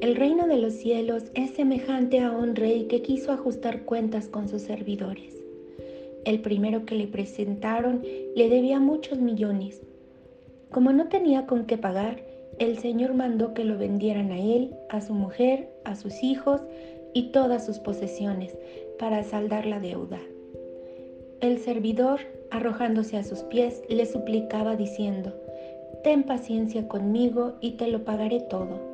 el reino de los cielos es semejante a un rey que quiso ajustar cuentas con sus servidores. El primero que le presentaron le debía muchos millones. Como no tenía con qué pagar, el Señor mandó que lo vendieran a él, a su mujer, a sus hijos y todas sus posesiones para saldar la deuda. El servidor, arrojándose a sus pies, le suplicaba diciendo, Ten paciencia conmigo y te lo pagaré todo.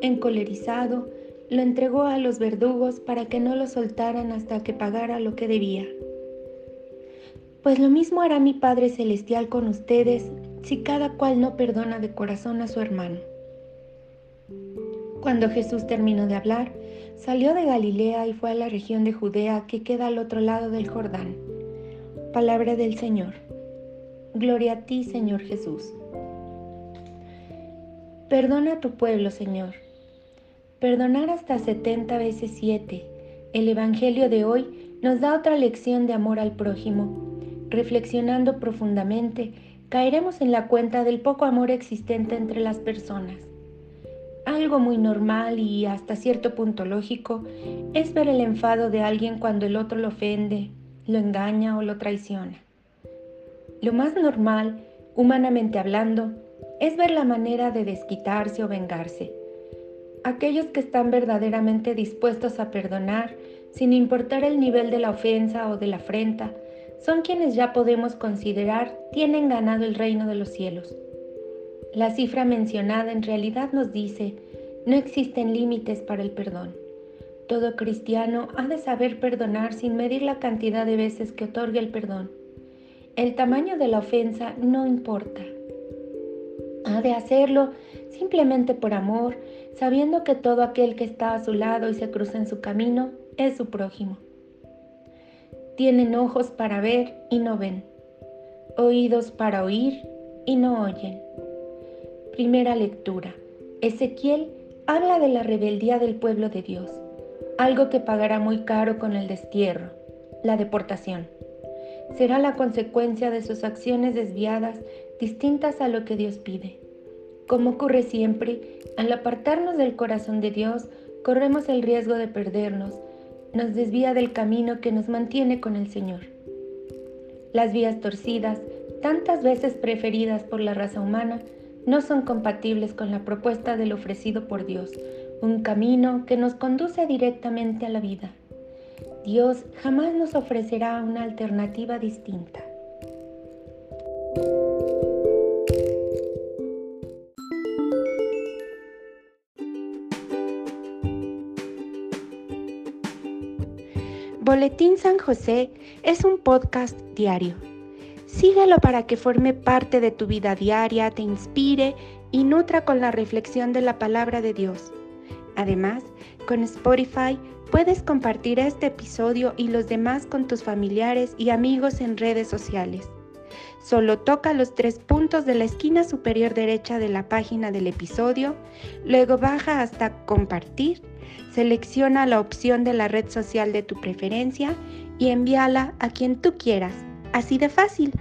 encolerizado, lo entregó a los verdugos para que no lo soltaran hasta que pagara lo que debía. Pues lo mismo hará mi Padre Celestial con ustedes si cada cual no perdona de corazón a su hermano. Cuando Jesús terminó de hablar, salió de Galilea y fue a la región de Judea que queda al otro lado del Jordán. Palabra del Señor. Gloria a ti, Señor Jesús. Perdona a tu pueblo, Señor Perdonar hasta 70 veces 7. El Evangelio de hoy nos da otra lección de amor al prójimo. Reflexionando profundamente, caeremos en la cuenta del poco amor existente entre las personas. Algo muy normal y hasta cierto punto lógico es ver el enfado de alguien cuando el otro lo ofende, lo engaña o lo traiciona. Lo más normal, humanamente hablando, es ver la manera de desquitarse o vengarse Aquellos que están verdaderamente dispuestos a perdonar, sin importar el nivel de la ofensa o de la afrenta, son quienes ya podemos considerar tienen ganado el reino de los cielos. La cifra mencionada en realidad nos dice, no existen límites para el perdón. Todo cristiano ha de saber perdonar sin medir la cantidad de veces que otorga el perdón. El tamaño de la ofensa no importa. De hacerlo simplemente por amor, sabiendo que todo aquel que está a su lado y se cruza en su camino es su prójimo. Tienen ojos para ver y no ven, oídos para oír y no oyen. Primera lectura. Ezequiel habla de la rebeldía del pueblo de Dios, algo que pagará muy caro con el destierro, la deportación. Será la consecuencia de sus acciones desviadas distintas a lo que Dios pide. Como ocurre siempre, al apartarnos del corazón de Dios, corremos el riesgo de perdernos, nos desvía del camino que nos mantiene con el Señor. Las vías torcidas, tantas veces preferidas por la raza humana, no son compatibles con la propuesta del ofrecido por Dios, un camino que nos conduce directamente a la vida. Dios jamás nos ofrecerá una alternativa distinta. Boletín San José es un podcast diario. Síguelo para que forme parte de tu vida diaria, te inspire y nutra con la reflexión de la palabra de Dios. Además, con Spotify puedes compartir este episodio y los demás con tus familiares y amigos en redes sociales. Solo toca los tres puntos de la esquina superior derecha de la página del episodio, luego baja hasta compartir, selecciona la opción de la red social de tu preferencia y envíala a quien tú quieras. Así de fácil.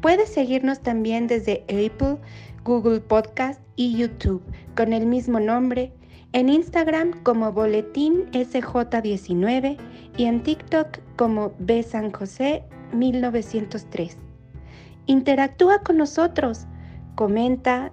Puedes seguirnos también desde Apple, Google Podcast y YouTube con el mismo nombre, en Instagram como Boletín SJ19 y en TikTok como B San José 1903. Interactúa con nosotros, comenta,